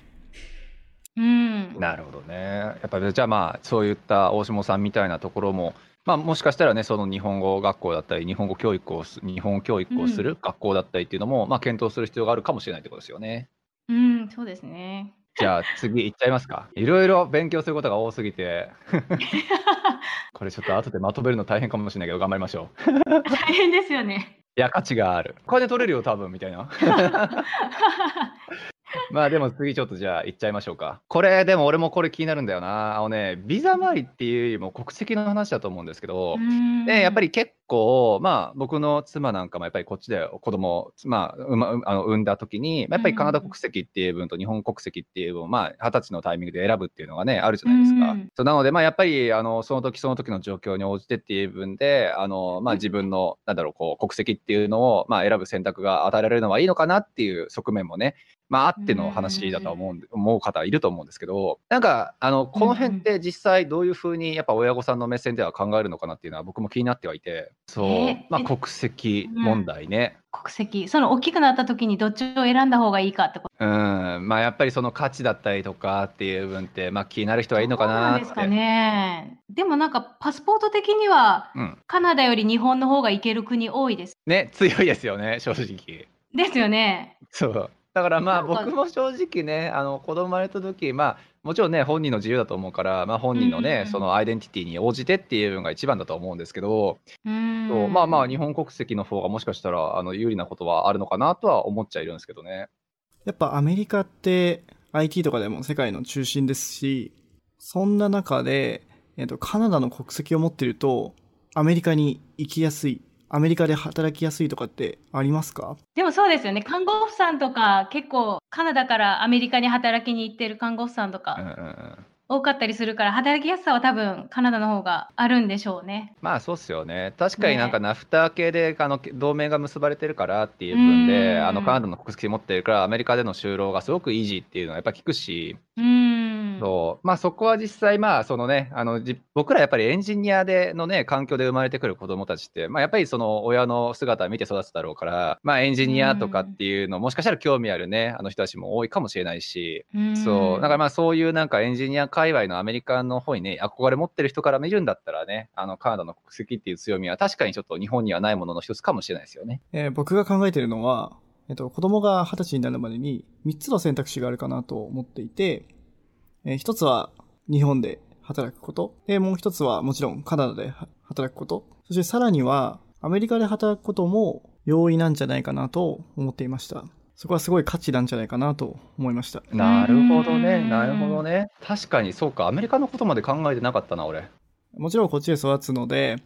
うん。なるほどね。やっぱりじゃあまあそういった大下さんみたいなところも、まあもしかしたらね、その日本語学校だったり、日本語教育をす、日本語教育をする学校だったりっていうのも、まあ検討する必要があるかもしれないってことですよね。うん、そうですね。じゃあ次行っちゃいますか。いろいろ勉強することが多すぎて、これちょっと後でまとめるの大変かもしれないけど頑張りましょう。大変ですよね。いや、価値がある。お金取れるよ、多分、みたいな。まあでも次ちょっとじゃあ行っちゃいましょうか。これでも俺もこれ気になるんだよな。あのね、ビザ周りっていうよりも国籍の話だと思うんですけど、で、やっぱり、り結構、まあ僕の妻なんかもやっぱりこっちで子供を、まあ、産まあの産んだ時に、まあやっぱりカナダ国籍っていう分と日本国籍っていう分を、まあ二十歳のタイミングで選ぶっていうのがね、あるじゃないですか。うんそうなので、まあやっぱり、あの、その時その時の状況に応じてっていう分で、あの、まあ自分の、なんだろう、こう、国籍っていうのを、まあ選ぶ選択が与えられるのはいいのかなっていう側面もね、まああっての話だとは思うんで、思う方いると思うんですけど、なんか、あの、この辺って実際どういうふうに、やっぱ親御さんの目線では考えるのかなっていうのは僕も気になってはいて、そうえ、まあえ国籍問題ね。国籍、その大きくなった時にどっちを選んだ方がいいかってことうん、まあやっぱりその価値だったりとかっていう部分って、まあ気になる人はいいのかなですかね。でもなんかパスポート的にはうん。カナダより日本の方が行ける国多いです。ね、強いですよね、正直。ですよね。そう。だからまあ僕も正直ね、あの子供生まれた時、まあもちろんね、本人の自由だと思うから、まあ本人のね、うんそのアイデンティティに応じてっていうのが一番だと思うんですけど、うん。そうまあまあ日本国籍の方がもしかしたらあの有利なことはあるのかなとは思っちゃいるんですけどね。やっぱアメリカって IT とかでも世界の中心ですし、そんな中で、えっと、カナダの国籍を持ってると、アメリカに行きやすい、アメリカで働きやすいとかってありますか？でもそうですよね。看護婦さんとか結構カナダからアメリカに働きに行ってる看護婦さんとうんうんかうん。多かったりするから、働きやすさは多分カナダの方があるんでしょうね。まあそうっすよね。確かになんかね。ナフタ系であの同盟が結ばれてるからっていう分で、うん。あのカナダの国籍持ってるからアメリカでの就労がすごくイージーっていうのはやっぱ聞くし、うん。そう。まあ、そこは実際、まあそのね、あのじ僕らやっぱりエンジニアでの、ね、環境で生まれてくる子どもたちって、まあ、やっぱりその親の姿を見て育つだろうから、まあ、エンジニアとかっていうの、もしかしたら興味ある、ね、あの人たちも多いかもしれないし、うん。そう。だからまあそういうなんかエンジニア界隈のアメリカの方にね、憧れ持ってる人から見るんだったらね、あのカナダの国籍っていう強みは確かにちょっと日本にはないものの一つかもしれないですよね。えー僕が考えてるのは、えっと、子供が二十歳になるまでに3つの選択肢があるかなと思っていて、えー一つは日本で働くこと。で、もう一つはもちろんカナダで働くこと。そしてさらにはアメリカで働くことも容易なんじゃないかなと思っていました。そこはすごい価値なんじゃないかなと思いました。なるほどうね、んなるほどね。確かにそうか、アメリカのことまで考えてなかったな、俺。もちろんこっちで育つので、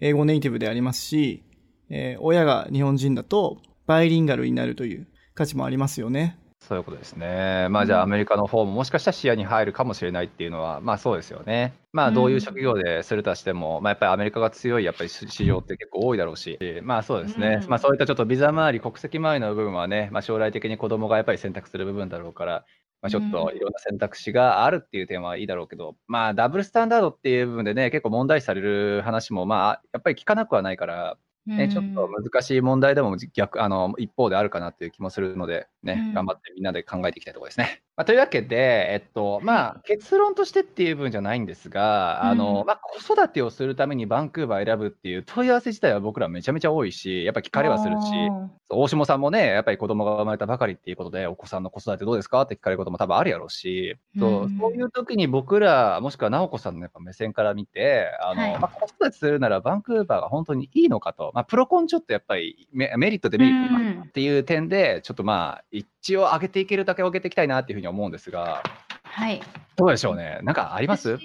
英語ネイティブでありますし、えー親が日本人だとバイリンガルになるという価値もありますよね。そういうことですね。まあじゃあアメリカの方ももしかしたら視野に入るかもしれないっていうのは、まあそうですよね。まあどういう職業でするとしても、まあやっぱりアメリカが強いやっぱり市場って結構多いだろうし、まあそうですね。うんまあそういったちょっとビザ周り、国籍周りの部分はね、まあ将来的に子供がやっぱり選択する部分だろうから、まあちょっといろんな選択肢があるっていう点はいいだろうけど、まあダブルスタンダードっていう部分でね、結構問題視される話もまあやっぱり聞かなくはないから、ね、ちょっと難しい問題でも逆あの一方であるかなっていう気もするので、ねうん頑張ってみんなで考えていきたいところですね。まあ、というわけで、えっとまあ、結論としてっていう部分じゃないんですが、あのうんまあ、子育てをするためにバンクーバー選ぶっていう問い合わせ自体は僕らめちゃめちゃ多いし、やっぱ聞かれはするし、大下さんもね、やっぱり子供が生まれたばかりっていうことで、お子さんの子育てどうですかって聞かれることも多分あるやろうし、そううん。そういう時に僕ら、もしくは直子さんのやっぱ目線から見て、あのはい。まあ、子育てするならバンクーバーが本当にいいのかと、まあ、プロコンちょっとやっぱりメメリット、デメリットがあるっていう点で、ちょっとまあ、一応上げていけるだけ上げていきたいなっていうふうに思うんですが、はい。どうでしょうね、なんかあります？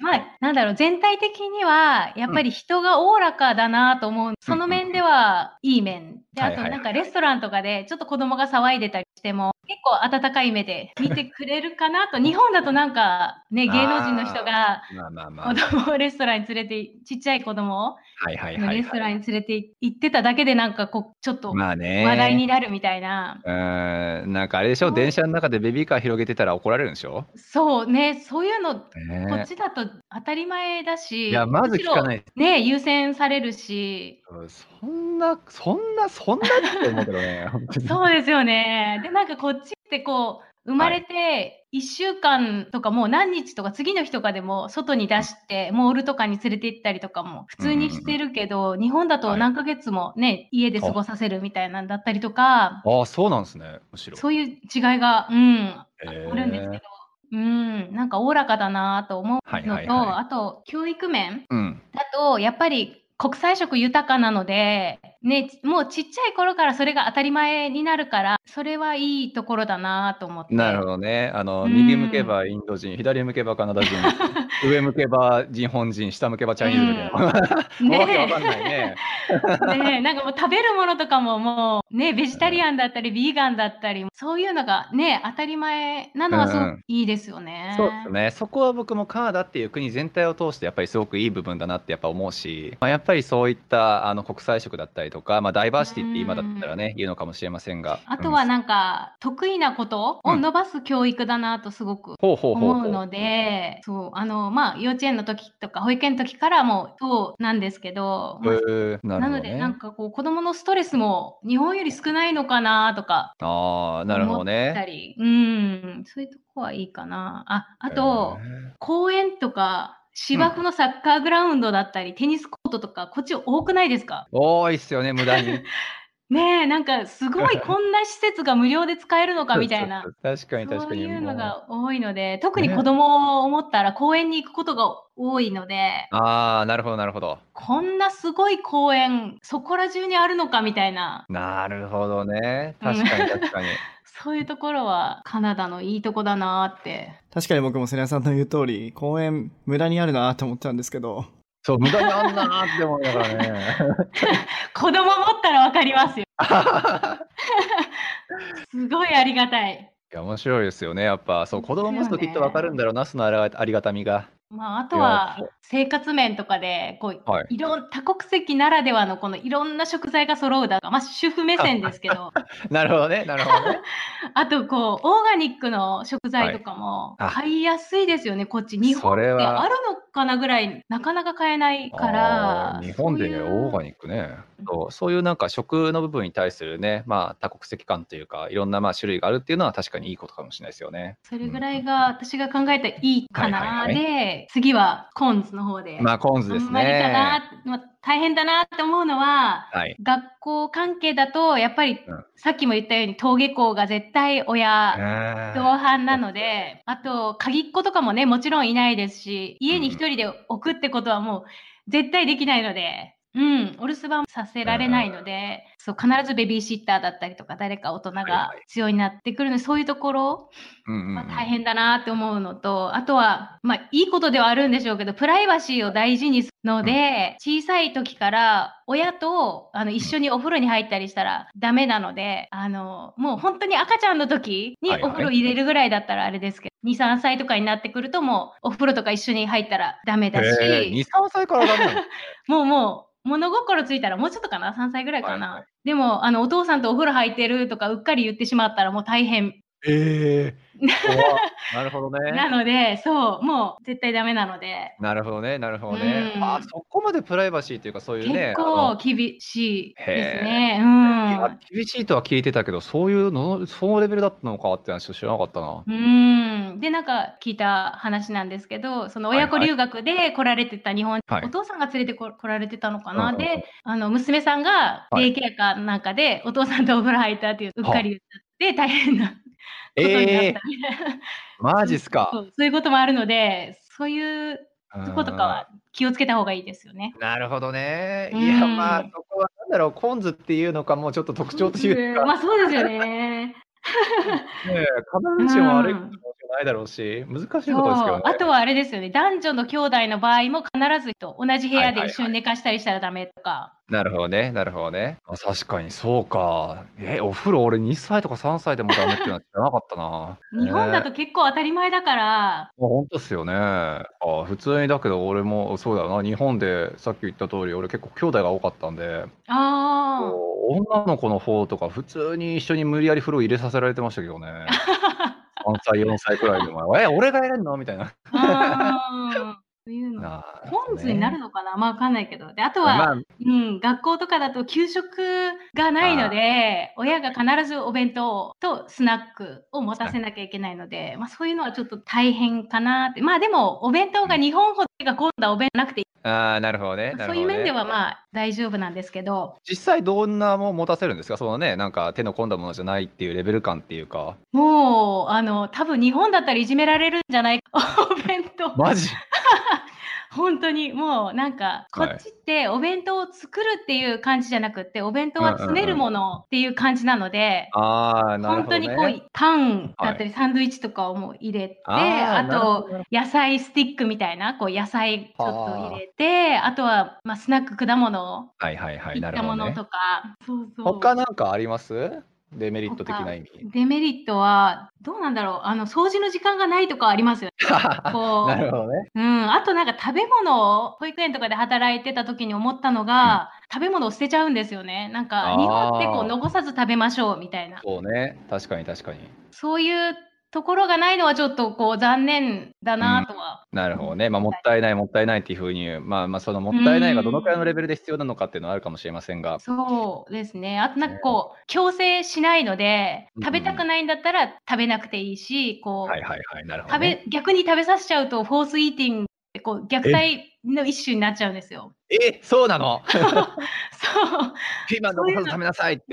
まあ、なんだろう、全体的には、やっぱり人がおおらかだなと思う。その面ではいい面。で、あと、なんかレストランとかで、ちょっと子供が騒いでたりしても、結構温かい目で見てくれるかなと。日本だとなんか、ね、芸能人の人が、子供をレストランに連れて、ちっちゃい子供をはいはいはい、レストラはい。ンに連れて行ってただけで、なんかこう、ちょっとまあね。話題になるみたいな。うーん、なんかあれでしょ、電車の中でベビーカー広げてたら怒られるんでしょ、そう。ね、そういうの、こねっちだと当たり前だし、いや、まず聞かない。ね、優先されるし、うんそんな、そんな、そんなって思うけどね。そうですよね。で、なんかこっちってこう、生まれて1週間とかもう何日とか次の日とかでも外に出して、モールとかに連れて行ったりとかも普通にしてるけど、日本だとはい何ヶ月もね、家で過ごさせるみたいなんだったりとか、ああ、そうなんですね、むしろ。そういう違いが、うん、あへるんですけどー、うん、なんかおおらかだなと思うはいのと、はいはいあと教育面うん。だと、やっぱり国際色豊かなので、ね、もうちっちゃい頃からそれが当たり前になるから、それはいいところだなと思って。なるほどね。あの、うん右向けばインド人、左向けばカナダ人、上向けば日本人、下向けばチャイニーズみたいな。わけわかんないね。ねえなんかもう食べるものとかももうね、ベジタリアンだったり、ビーガンだったり、そういうのがね、当たり前なのはすごいいですよね。そうですね。そこは僕もカナダっていう国全体を通してやっぱりすごくいい部分だなってやっぱ思うし、まあ、やっぱりそういったあの国際色だったりとか、まあ、ダイバーシティって今だったらね、言うのかもしれませんが。うんあとはなんか、得意なことを伸ばす教育だなとすごく。思うので、そう、あの、まあ、幼稚園の時とか保育園の時からもそうなんですけど、まあなるほどなので、なんね。かこう、子供のストレスも日本より少ないのかなとかああ、なるほどね。り、うん、そういうとこはいいかな。あ、あと、公園とか、芝生のサッカーグラウンドだったり、テニスコートとか、こっち多くないですか？多いっすよね、無駄に。ねえ、なんかすごい こんな施設が無料で使えるのかみたいな。確かに確そうかに。いうのもうが多いので、特にね子供を思ったら公園に行くことが多いので、ああ、なるほど、なるほど。こんなすごい公園、そこら中にあるのかみたいな、なるほどね。うん確かに確かに。そういうところはカナダのいいとこだなって。確かに僕もセリアさんの言う通り、公園無駄にあるなと思ったんですけど、そう、無駄にあんなーって思いながらね。子供持ったらわかりますよ。すごいありがたい。いや、面白いですよね。やっぱ、そう、子供持つときっとわかるんだろうな、そのありがたみが。まあ、あとは生活面とかでこう、はいい、ろん多国籍ならではのこのいろんな食材が揃うだとか、まあ、主婦目線ですけど なるほどね、なるほどね。あとこうオーガニックの食材とかも買いやすいですよね、こっち日本ってあるのかなぐらいなかなか買えないかあらー日本でね、オーガニックね。そうそういうなんか食の部分に対するね、まあ多国籍感というか、いろんなまあ種類があるっていうのは確かにいいことかもしれないですよね。それぐらいが私が考えたいいかな、で、次はコーンズの方で。まあ、コーンズですね。な、まあ、大変だなって思うのは、はい。学校関係だと、やっぱり、うん。さっきも言ったように登下校が絶対親同あ伴なので、あと、鍵っ子とかもね、もちろんいないですし、家に一人で置くってことはもう絶対できないので、うん、お留守番させられないので、そう、必ずベビーシッターだったりとか、誰か大人がはいはい。必要になってくるので、そういうところ、ーうんうん大変だなって思うのと、あとは、まあ、いいことではあるんでしょうけど、プライバシーを大事にするので、小さい時から親とあの一緒にお風呂に入ったりしたらダメなので、あの、もう本当に赤ちゃんの時にはいはい。お風呂入れるぐらいだったらあれですけど、2、3歳とかになってくるともうお風呂とか一緒に入ったらダメだへー2、し、3歳からダメ もうもう、物心ついたらもうちょっとかな ?3 歳ぐらいかな、はいはい。でも、あの、お父さんとお風呂入ってるとかうっかり言ってしまったらもう大変ええ。なるほどね。なので、そう、もう絶対ダメなので、なるほどね、なるほどね。うん。あそこまでプライバシーというか、そういうね、結構厳しいですね。うん。や。厳しいとは聞いてたけど、そういうの、そのレベルだったのかって話知らなかったな。うん、でなんか聞いた話なんですけどその親子留学で来られてた日本、はい。お父さんが連れてこ来られてたのかな、うんうんうん。であの娘さんがはい。デイケアかなんかで、お父さんとお風呂入ったっていううっかり言っちゃって大変なことになったみたいな、マジっすか。そういうこともあるのでそういうとことかは気をつけた方がいいですよね。なるほどね。うんいや、まあ、そこはなんだろう、コンズっていうのか、もうちょっと特徴というか、まあそうですよね。ね、必ずしも悪いことじゃないだろうし、難しいことですけどね。あとはあれですよね、男女の兄弟の場合も必ずと同じ部屋はいはいはいで一緒に寝かしたりしたらダメとか。なるほどね、なるほどね。あ確かにそうか。え、お風呂俺2歳とか3歳でもダメっていうのは知らなかったな。日本だとね結構当たり前だから、もう本当ですよね。あ普通にだけど俺もそうだよな。日本でさっき言った通り俺結構兄弟が多かったんで、あこう女の子の方とか普通に一緒に無理やり風呂入れさせられてましたけどね。3歳、4歳くらいでも、え、俺がやれんの？みたいな。あ、あーそういうの。なポンズになるのかな？まあわかんないけど。で、あとは、まあ、うん、学校とかだと給食がないので、親が必ずお弁当とスナックを持たせなきゃいけないので、まあそういうのはちょっと大変かなって。まあでも、お弁当が日本ほどが今度はお弁当なくていい。あーなるほどね。なるほどねそういう面ではまあ大丈夫なんですけど、実際どんなもん持たせるんですか？そのね、なんか手の込んだものじゃないっていうレベル感っていうか。もう、あの、多分日本だったらいじめられるんじゃないか。お弁当。マジ？本当にもうなんかこはい。っちってお弁当を作るっていう感じじゃなくって、お弁当は詰めるものっていう感じなので、ああ、なるほど、ね。本当にこうパンだったりサンドイッチとかをもう入れて、あと野菜スティックみたいなこう野菜ちょっと入れてあ。とはまあスナック果物はいはいはい、ったものと。か、そうそう。他なんかあります？デメリット的な意味。デメリットはどうなんだろうあの掃除の時間がないとかありますよね。こうなるほどね。うん、あとなんか食べ物を保育園とかで働いてた時に思ったのが、食べ物を捨てちゃうんですよね。なんか日本ってこう残さず食べましょうみたいな。そうね。確かに確かに。そういうところがないのはちょっとこう残念だなとは。なるほどね。まあ、もったいない、もったいないっていうふうに、まあまあ、そのもったいないがどのくらいのレベルで必要なのかっていうのはあるかもしれませんが。そうですね。あとなんかこう、強制しないので、うん食べたくないんだったら食べなくていいし、こう、はいはいはい。なるほど、食ね。べ、逆に食べさせちゃうと、フォースイーティングこう、虐待の一種になっちゃうんですよ。え、そうなの？そう。ピーマン残さず食べなさいって。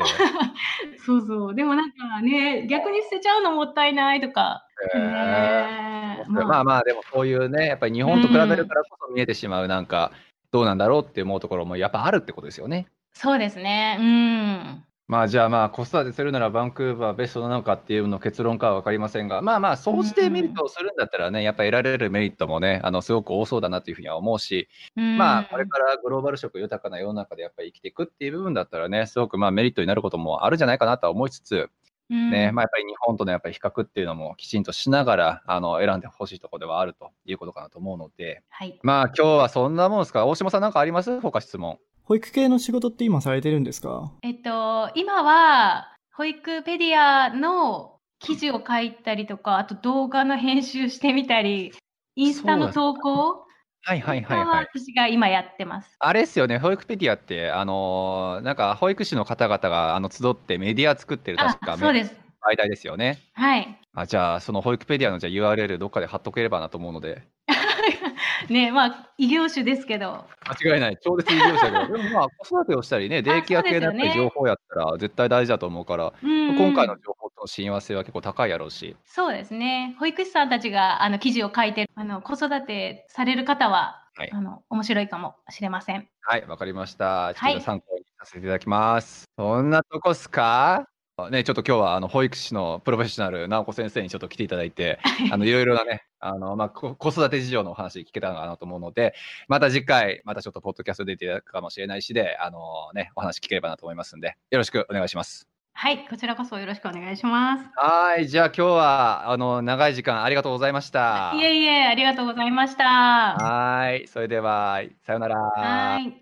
そうそう。でもなんかね、逆に捨てちゃうのもったいないとか。へーねまあまあ、でもそういうね、やっぱり日本と比べるからこそ見えてしまう、なんか、どうなんだろうって思うところもやっぱあるってことですよね。そうですね。うん。まあじゃあまあ子育てするならバンクーバーベストなのかっていうの結論かは分かりませんが、まあまあそうしてメリットをするんだったらね、やっぱ得られるメリットもね、あのすごく多そうだなというふうには思うし、うん。まあこれからグローバル色豊かな世の中でやっぱり生きていくっていう部分だったらね、すごくまあメリットになることもあるんじゃないかなとは思いつつ、うん。ね、まあやっぱり日本とのやっぱり比較っていうのもきちんとしながら、あの選んでほしいところではあるということかなと思うので、はい。まあ今日はそんなもんですか？大島さんなんかあります？他質問。保育系の仕事って今されてるんですか？えっと、今は、保育ペディアの記事を書いたりとか、あと動画の編集してみたり、インスタの投稿はいはいはいははい。私が今やってます。あれですよね、保育ペディアって、あのーなんか保育士の方々があの集ってメディア作ってるあ確か、そうです。媒体ですよね。はい。あじゃあ、その保育ペディアのじゃあ URL どっかで貼っとければなと思うので、ねまあ異業種ですけど。間違いない、超絶異業者だけど、でもまあ、子育てをしたりね、デイケア系のやっぱり情報やったら絶対大事だと思うから、うんうん今回の情報との親和性は結構高いやろうし、そうですね。保育士さんたちがあの記事を書いてるあの子育てされる方は、はいあの面白いかもしれません。はい、わかりました。ちょっはいと参考にさせていただきます。そんなとこっすか？ね、ちょっと今日はあの保育士のプロフェッショナル、直子先生にちょっと来ていただいて、あのいろいろなね、あのまあ、こ子育て事情のお話聞けたのかなと思うので、また次回、またちょっとポッドキャスト出ていただくかもしれないしで、あのね、お話聞ければなと思いますんで、よろしくお願いします。はい、こちらこそよろしくお願いします。はい、じゃあ今日はあの長い時間ありがとうございました。いえいえ、ありがとうございました。はい、それではさようなら。はい。